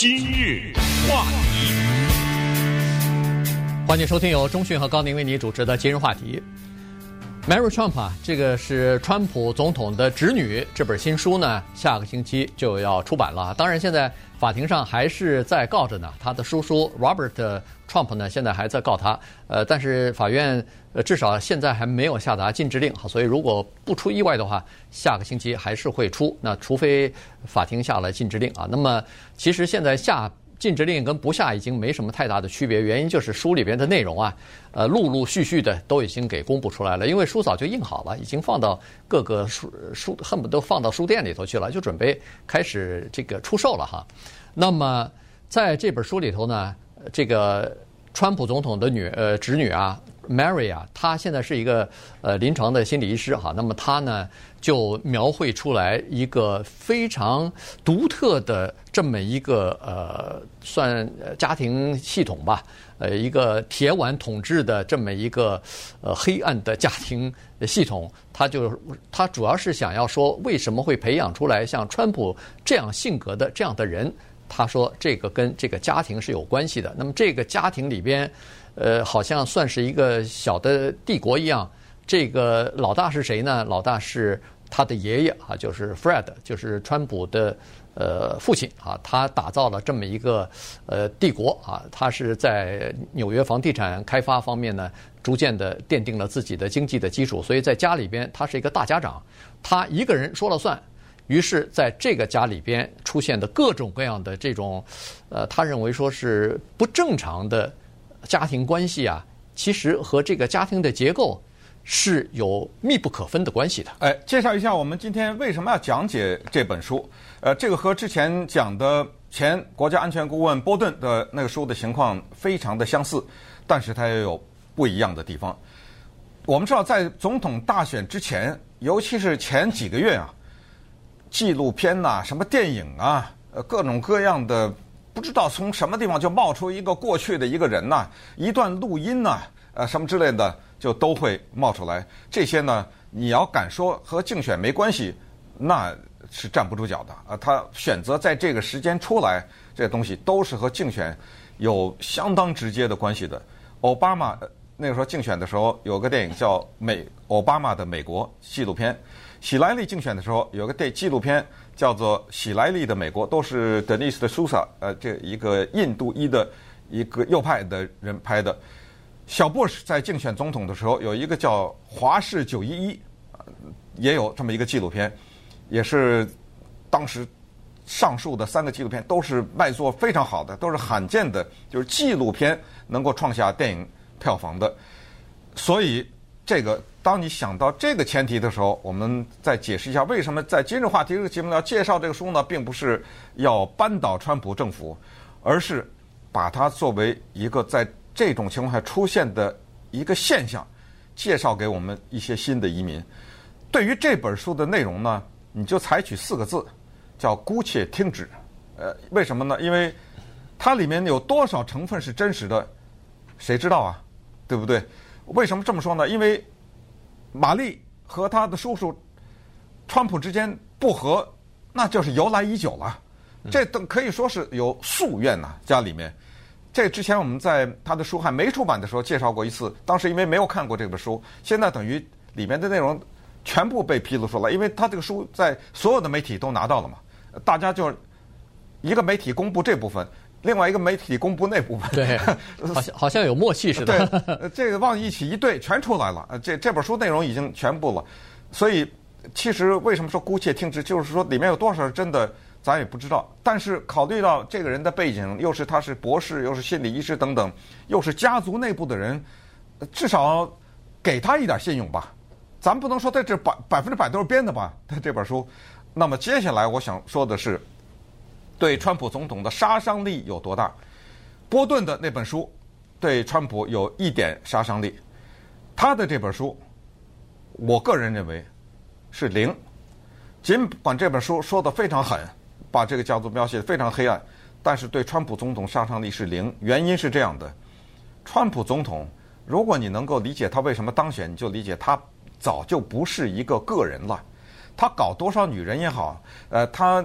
今日话题，欢迎收听由中讯和高宁为你主持的今日话题。Mary Trump 啊，这个是川普总统的侄女，这本新书呢，下个星期就要出版了。当然，现在法庭上还是在告着呢。他的叔叔 Robert Trump 呢，现在还在告他。呃，但是法院呃至少现在还没有下达禁制令，所以如果不出意外的话，下个星期还是会出。那除非法庭下了禁制令啊。那么，其实现在下。禁止令跟不下已经没什么太大的区别，原因就是书里边的内容啊，呃，陆陆续续的都已经给公布出来了，因为书早就印好了，已经放到各个书书恨不得放到书店里头去了，就准备开始这个出售了哈。那么在这本书里头呢，这个川普总统的女呃侄女啊。Mary 啊，她现在是一个呃临床的心理医师哈。那么她呢就描绘出来一个非常独特的这么一个呃算家庭系统吧，呃一个铁腕统治的这么一个呃黑暗的家庭系统。他就他主要是想要说，为什么会培养出来像川普这样性格的这样的人？他说这个跟这个家庭是有关系的。那么这个家庭里边。呃，好像算是一个小的帝国一样。这个老大是谁呢？老大是他的爷爷啊，就是 Fred，就是川普的呃父亲啊。他打造了这么一个呃帝国啊。他是在纽约房地产开发方面呢，逐渐的奠定了自己的经济的基础。所以在家里边，他是一个大家长，他一个人说了算。于是，在这个家里边出现的各种各样的这种，呃，他认为说是不正常的。家庭关系啊，其实和这个家庭的结构是有密不可分的关系的。哎，介绍一下我们今天为什么要讲解这本书。呃，这个和之前讲的前国家安全顾问波顿的那个书的情况非常的相似，但是它也有不一样的地方。我们知道，在总统大选之前，尤其是前几个月啊，纪录片呐、什么电影啊，呃，各种各样的。不知道从什么地方就冒出一个过去的一个人呐，一段录音呐，呃，什么之类的就都会冒出来。这些呢，你要敢说和竞选没关系，那是站不住脚的啊。他选择在这个时间出来，这东西都是和竞选有相当直接的关系的。奥巴马那个时候竞选的时候，有个电影叫《美奥巴马的美国》纪录片；喜来利竞选的时候，有个电纪录片。叫做喜来利的美国，都是 Dinesh D'Souza，呃，这一个印度裔的一个右派的人拍的。小布什在竞选总统的时候，有一个叫华氏九一一，也有这么一个纪录片，也是当时上述的三个纪录片都是卖座非常好的，都是罕见的，就是纪录片能够创下电影票房的。所以这个。当你想到这个前提的时候，我们再解释一下为什么在今日话题这个节目要介绍这个书呢？并不是要扳倒川普政府，而是把它作为一个在这种情况下出现的一个现象，介绍给我们一些新的移民。对于这本书的内容呢，你就采取四个字，叫姑且听之。呃，为什么呢？因为它里面有多少成分是真实的，谁知道啊？对不对？为什么这么说呢？因为玛丽和他的叔叔川普之间不和，那就是由来已久了。这等可以说是有夙愿呐，家里面。这之前我们在他的书还没出版的时候介绍过一次，当时因为没有看过这本书，现在等于里面的内容全部被披露出来，因为他这个书在所有的媒体都拿到了嘛，大家就一个媒体公布这部分。另外一个媒体公布那部分，对，好像好像有默契似的。对，这个往一起一对，全出来了。这这本书内容已经全部了，所以其实为什么说姑且听之，就是说里面有多少是真的，咱也不知道。但是考虑到这个人的背景，又是他是博士，又是心理医师等等，又是家族内部的人，至少给他一点信用吧。咱不能说在这百百分之百都是编的吧？他这本书。那么接下来我想说的是。对川普总统的杀伤力有多大？波顿的那本书对川普有一点杀伤力，他的这本书，我个人认为是零。尽管这本书说的非常狠，把这个家族描写的非常黑暗，但是对川普总统杀伤力是零。原因是这样的：川普总统，如果你能够理解他为什么当选，你就理解他早就不是一个个人了。他搞多少女人也好，呃，他。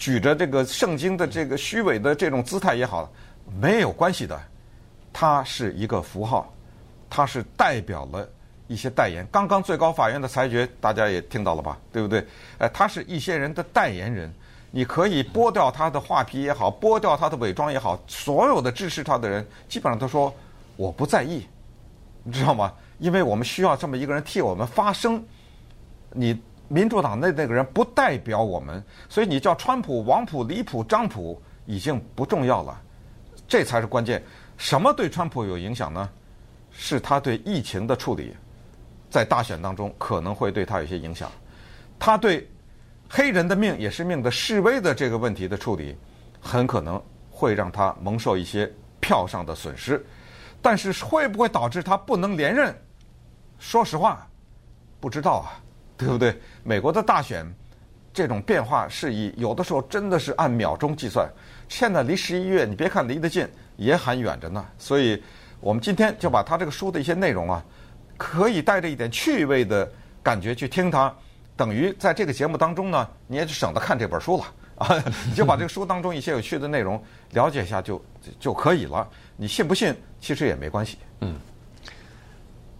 举着这个圣经的这个虚伪的这种姿态也好，没有关系的。他是一个符号，他是代表了一些代言。刚刚最高法院的裁决，大家也听到了吧？对不对？哎，他是一些人的代言人。你可以剥掉他的画皮也好，剥掉他的伪装也好，所有的支持他的人基本上都说我不在意，你知道吗？因为我们需要这么一个人替我们发声。你民主党内那个人不代表我们，所以你叫川普、王普、李普、张普已经不重要了，这才是关键。什么对川普有影响呢？是他对疫情的处理，在大选当中可能会对他有些影响。他对。黑人的命也是命的示威的这个问题的处理，很可能会让他蒙受一些票上的损失，但是会不会导致他不能连任？说实话，不知道啊，对不对？美国的大选这种变化是以有的时候真的是按秒钟计算。现在离十一月，你别看离得近，也还远着呢。所以我们今天就把他这个书的一些内容啊，可以带着一点趣味的感觉去听他。等于在这个节目当中呢，你也就省得看这本书了啊，你就把这个书当中一些有趣的内容了解一下就就可以了。你信不信，其实也没关系。嗯，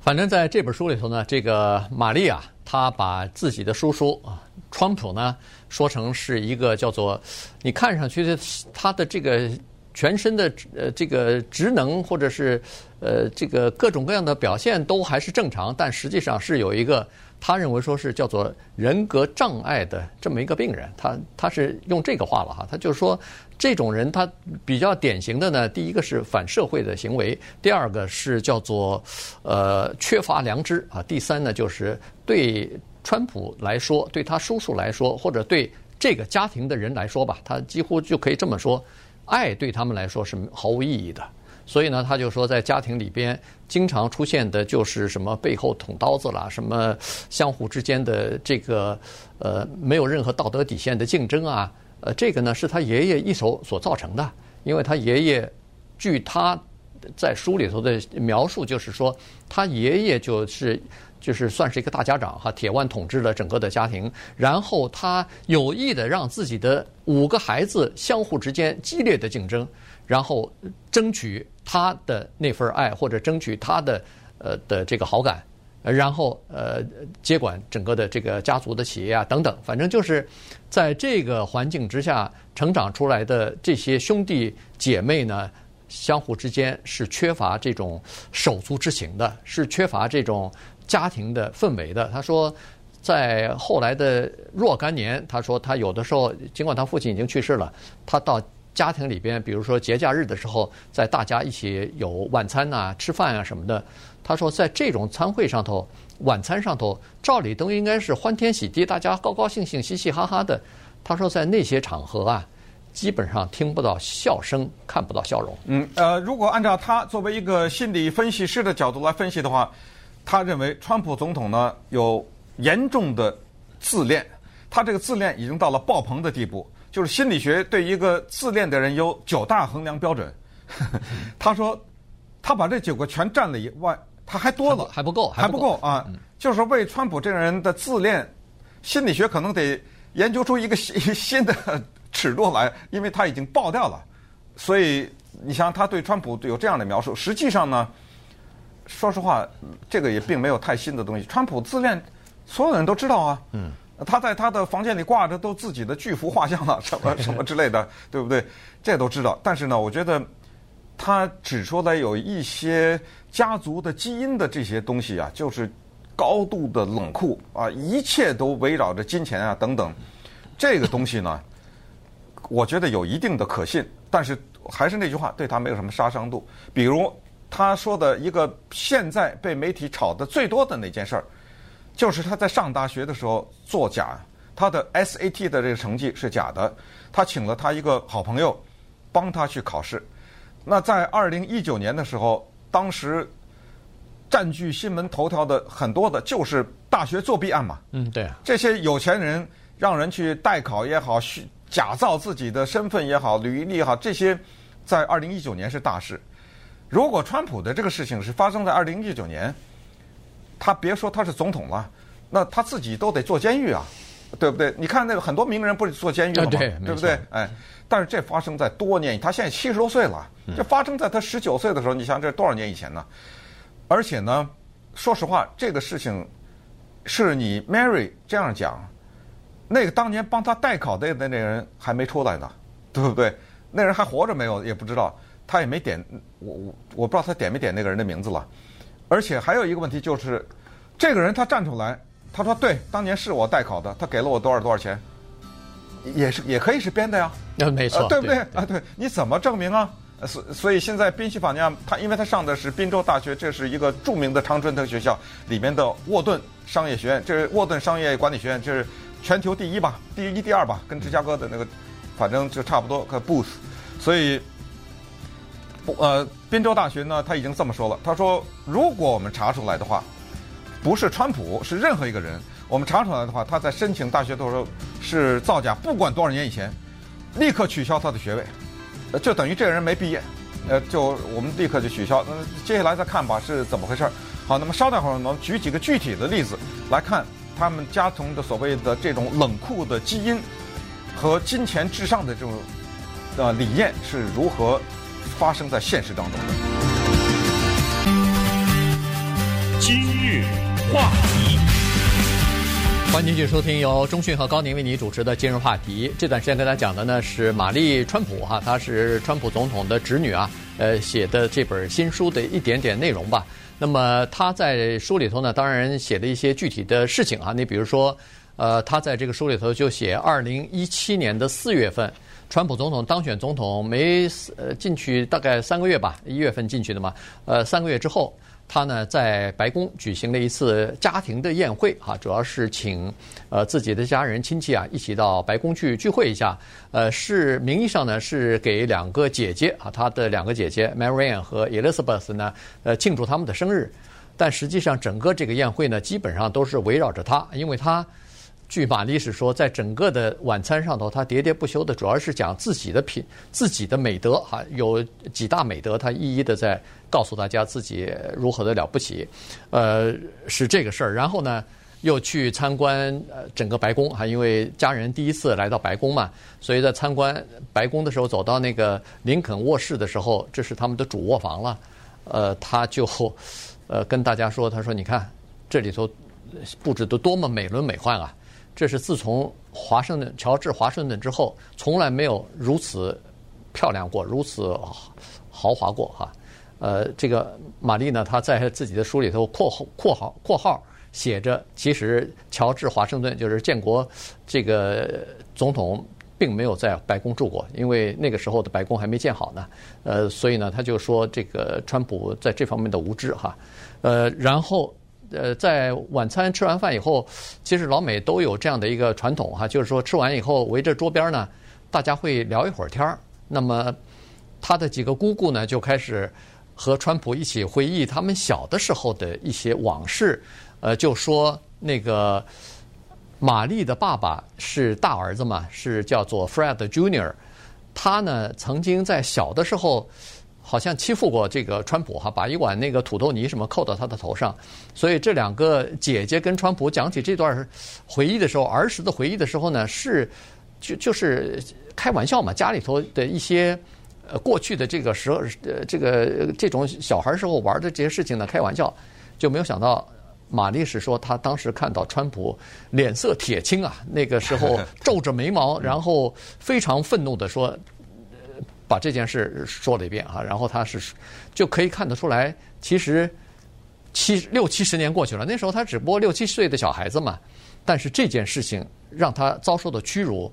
反正在这本书里头呢，这个玛丽啊她把自己的叔叔啊，川普呢说成是一个叫做你看上去的他的这个全身的呃这个职能或者是呃这个各种各样的表现都还是正常，但实际上是有一个。他认为说是叫做人格障碍的这么一个病人，他他是用这个话了哈，他就是说这种人他比较典型的呢，第一个是反社会的行为，第二个是叫做呃缺乏良知啊，第三呢就是对川普来说，对他叔叔来说，或者对这个家庭的人来说吧，他几乎就可以这么说，爱对他们来说是毫无意义的。所以呢，他就说，在家庭里边经常出现的就是什么背后捅刀子啦，什么相互之间的这个呃没有任何道德底线的竞争啊，呃，这个呢是他爷爷一手所造成的。因为他爷爷，据他在书里头的描述，就是说他爷爷就是就是算是一个大家长哈，铁腕统治了整个的家庭，然后他有意的让自己的五个孩子相互之间激烈的竞争。然后争取他的那份爱，或者争取他的呃的这个好感，然后呃接管整个的这个家族的企业啊等等，反正就是在这个环境之下成长出来的这些兄弟姐妹呢，相互之间是缺乏这种手足之情的，是缺乏这种家庭的氛围的。他说，在后来的若干年，他说他有的时候，尽管他父亲已经去世了，他到。家庭里边，比如说节假日的时候，在大家一起有晚餐呐、吃饭啊什么的。他说，在这种餐会上头、晚餐上头，照理都应该是欢天喜地，大家高高兴兴、嘻嘻哈哈的。他说，在那些场合啊，基本上听不到笑声，看不到笑容。嗯，呃，如果按照他作为一个心理分析师的角度来分析的话，他认为川普总统呢有严重的自恋，他这个自恋已经到了爆棚的地步。就是心理学对一个自恋的人有九大衡量标准。他说，他把这九个全占了以外，他还多了，还不够，还不够啊！就是说，为川普这个人的自恋，心理学可能得研究出一个新 新的 尺度来，因为他已经爆掉了。所以，你像他对川普有这样的描述，实际上呢，说实话，这个也并没有太新的东西。川普自恋，所有人都知道啊。嗯。他在他的房间里挂着都自己的巨幅画像了，什么什么之类的，对不对？这都知道。但是呢，我觉得他指出来有一些家族的基因的这些东西啊，就是高度的冷酷啊，一切都围绕着金钱啊等等。这个东西呢，我觉得有一定的可信，但是还是那句话，对他没有什么杀伤度。比如他说的一个现在被媒体炒的最多的那件事儿。就是他在上大学的时候作假，他的 SAT 的这个成绩是假的。他请了他一个好朋友帮他去考试。那在二零一九年的时候，当时占据新闻头条的很多的就是大学作弊案嘛。嗯，对啊。这些有钱人让人去代考也好，虚假造自己的身份也好，履历也好，这些在二零一九年是大事。如果川普的这个事情是发生在二零一九年。他别说他是总统了，那他自己都得坐监狱啊，对不对？你看那个很多名人不是坐监狱了吗？对，对不对？哎，但是这发生在多年，他现在七十多岁了，这发生在他十九岁的时候，你想这多少年以前呢？而且呢，说实话，这个事情是你 Mary 这样讲，那个当年帮他代考的那那人还没出来呢，对不对？那人还活着没有也不知道，他也没点我我我不知道他点没点那个人的名字了。而且还有一个问题就是，这个人他站出来。他说：“对，当年是我代考的，他给了我多少多少钱，也是也可以是编的呀。那没错，对不对啊？对，你怎么证明啊？所所以现在宾夕法尼亚，他因为他上的是宾州大学，这是一个著名的常春藤学校里面的沃顿商业学院，这是沃顿商业管理学院，这是全球第一吧，第一第二吧，跟芝加哥的那个，反正就差不多可 Booth。所以，呃，宾州大学呢，他已经这么说了，他说，如果我们查出来的话。”不是川普，是任何一个人。我们查出来的话，他在申请大学的时候是造假，不管多少年以前，立刻取消他的学位，呃，就等于这个人没毕业，呃，就我们立刻就取消。那接下来再看吧，是怎么回事？好，那么稍待会儿，我们举几个具体的例子来看他们家庭的所谓的这种冷酷的基因和金钱至上的这种呃理念是如何发生在现实当中的。今日。话题，欢迎继续收听由中讯和高宁为你主持的今日话题。这段时间跟大家讲的呢是玛丽川普哈，她是川普总统的侄女啊，呃写的这本新书的一点点内容吧。那么她在书里头呢，当然写了一些具体的事情啊。你比如说，呃，她在这个书里头就写，二零一七年的四月份，川普总统当选总统没呃进去大概三个月吧，一月份进去的嘛，呃三个月之后。他呢，在白宫举行了一次家庭的宴会，哈，主要是请呃自己的家人亲戚啊一起到白宫去聚会一下。呃，是名义上呢是给两个姐姐啊，他的两个姐姐 Marianne 和 Elizabeth 呢，呃庆祝他们的生日。但实际上，整个这个宴会呢，基本上都是围绕着他，因为他。据玛丽是说，在整个的晚餐上头，他喋喋不休的，主要是讲自己的品、自己的美德哈，有几大美德，他一一的在告诉大家自己如何的了不起，呃，是这个事儿。然后呢，又去参观呃整个白宫哈，因为家人第一次来到白宫嘛，所以在参观白宫的时候，走到那个林肯卧室的时候，这是他们的主卧房了，呃，他就 呃 跟大家说，他说：“你看这里头布置的多么美轮美奂啊！”这是自从华盛顿乔治华盛顿之后，从来没有如此漂亮过，如此豪华过哈。呃，这个玛丽呢，她在自己的书里头括号括号括号写着，其实乔治华盛顿就是建国这个总统，并没有在白宫住过，因为那个时候的白宫还没建好呢。呃，所以呢，他就说这个川普在这方面的无知哈。呃，然后。呃，在晚餐吃完饭以后，其实老美都有这样的一个传统哈，就是说吃完以后围着桌边呢，大家会聊一会儿天儿。那么他的几个姑姑呢，就开始和川普一起回忆他们小的时候的一些往事。呃，就说那个玛丽的爸爸是大儿子嘛，是叫做 Fred Junior，他呢曾经在小的时候。好像欺负过这个川普哈，把一碗那个土豆泥什么扣到他的头上，所以这两个姐姐跟川普讲起这段回忆的时候，儿时的回忆的时候呢，是就就是开玩笑嘛，家里头的一些呃过去的这个时候呃这个这种小孩时候玩的这些事情呢，开玩笑，就没有想到玛丽是说她当时看到川普脸色铁青啊，那个时候 皱着眉毛，然后非常愤怒的说。把这件事说了一遍哈，然后他是就可以看得出来，其实七六七十年过去了，那时候他只不过六七岁的小孩子嘛，但是这件事情让他遭受的屈辱，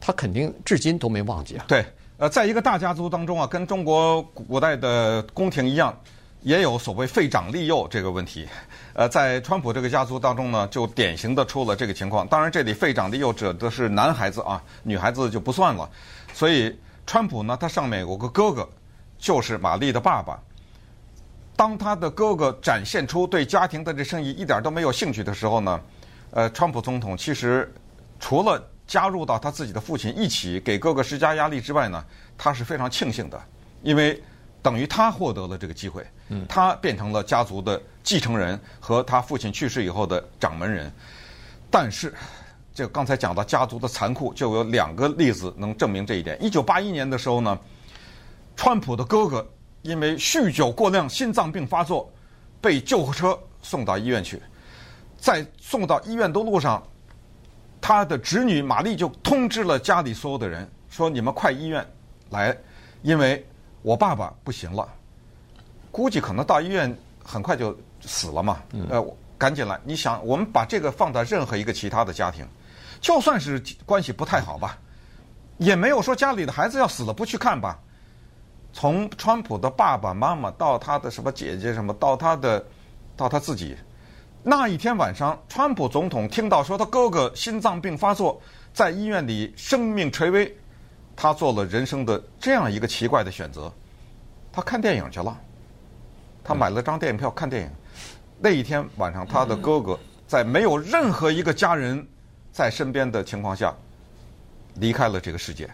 他肯定至今都没忘记啊。对，呃，在一个大家族当中啊，跟中国古代的宫廷一样，也有所谓废长立幼这个问题。呃，在川普这个家族当中呢，就典型的出了这个情况。当然，这里废长立幼指的是男孩子啊，女孩子就不算了，所以。川普呢，他上面有个哥哥，就是玛丽的爸爸。当他的哥哥展现出对家庭的这生意一点都没有兴趣的时候呢，呃，川普总统其实除了加入到他自己的父亲一起给哥哥施加压力之外呢，他是非常庆幸的，因为等于他获得了这个机会，他变成了家族的继承人和他父亲去世以后的掌门人。但是就刚才讲到家族的残酷，就有两个例子能证明这一点。一九八一年的时候呢，川普的哥哥因为酗酒过量，心脏病发作，被救护车送到医院去。在送到医院的路上，他的侄女玛丽就通知了家里所有的人，说：“你们快医院来，因为我爸爸不行了，估计可能到医院很快就死了嘛。呃，赶紧来！你想，我们把这个放在任何一个其他的家庭。”就算是关系不太好吧，也没有说家里的孩子要死了不去看吧。从川普的爸爸妈妈到他的什么姐姐什么，到他的，到他自己，那一天晚上，川普总统听到说他哥哥心脏病发作，在医院里生命垂危，他做了人生的这样一个奇怪的选择，他看电影去了，他买了张电影票看电影。那一天晚上，他的哥哥在没有任何一个家人。在身边的情况下，离开了这个世界，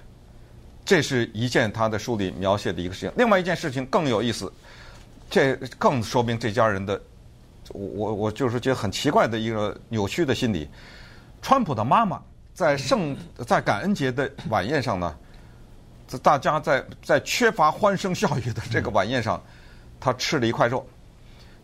这是一件他的书里描写的一个事情。另外一件事情更有意思，这更说明这家人的，我我我就是觉得很奇怪的一个扭曲的心理。川普的妈妈在圣在感恩节的晚宴上呢，在大家在在缺乏欢声笑语的这个晚宴上，他吃了一块肉，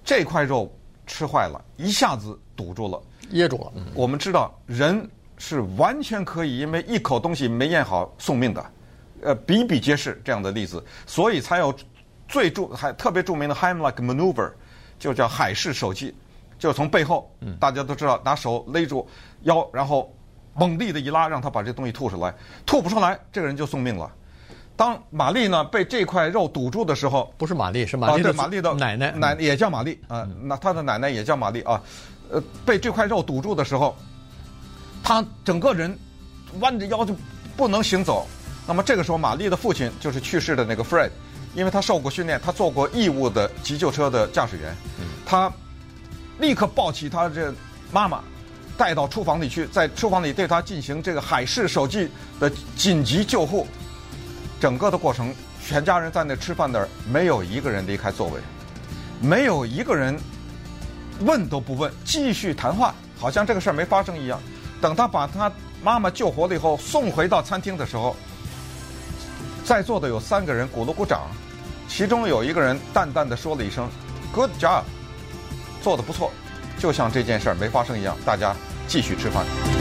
这块肉吃坏了，一下子堵住了。噎住了。我们知道人是完全可以因为一口东西没咽好送命的，呃，比比皆是这样的例子，所以才有最著还特别著名的 Heimlich Maneuver，就叫海氏手技，就从背后，大家都知道拿手勒住腰，然后猛力的一拉，让他把这东西吐出来，吐不出来，这个人就送命了。当玛丽呢被这块肉堵住的时候，不是玛丽，是玛丽的、啊、玛丽的奶奶，奶也叫玛丽啊，那她的奶奶也叫玛丽啊。呃，被这块肉堵住的时候，他整个人弯着腰就不能行走。那么这个时候，玛丽的父亲就是去世的那个 Fred，因为他受过训练，他做过义务的急救车的驾驶员，他立刻抱起他这妈妈，带到厨房里去，在厨房里对他进行这个海氏手技的紧急救护。整个的过程，全家人在那吃饭那儿，没有一个人离开座位，没有一个人。问都不问，继续谈话，好像这个事儿没发生一样。等他把他妈妈救活了以后，送回到餐厅的时候，在座的有三个人鼓了鼓掌，其中有一个人淡淡的说了一声 “Good job”，做得不错，就像这件事儿没发生一样，大家继续吃饭。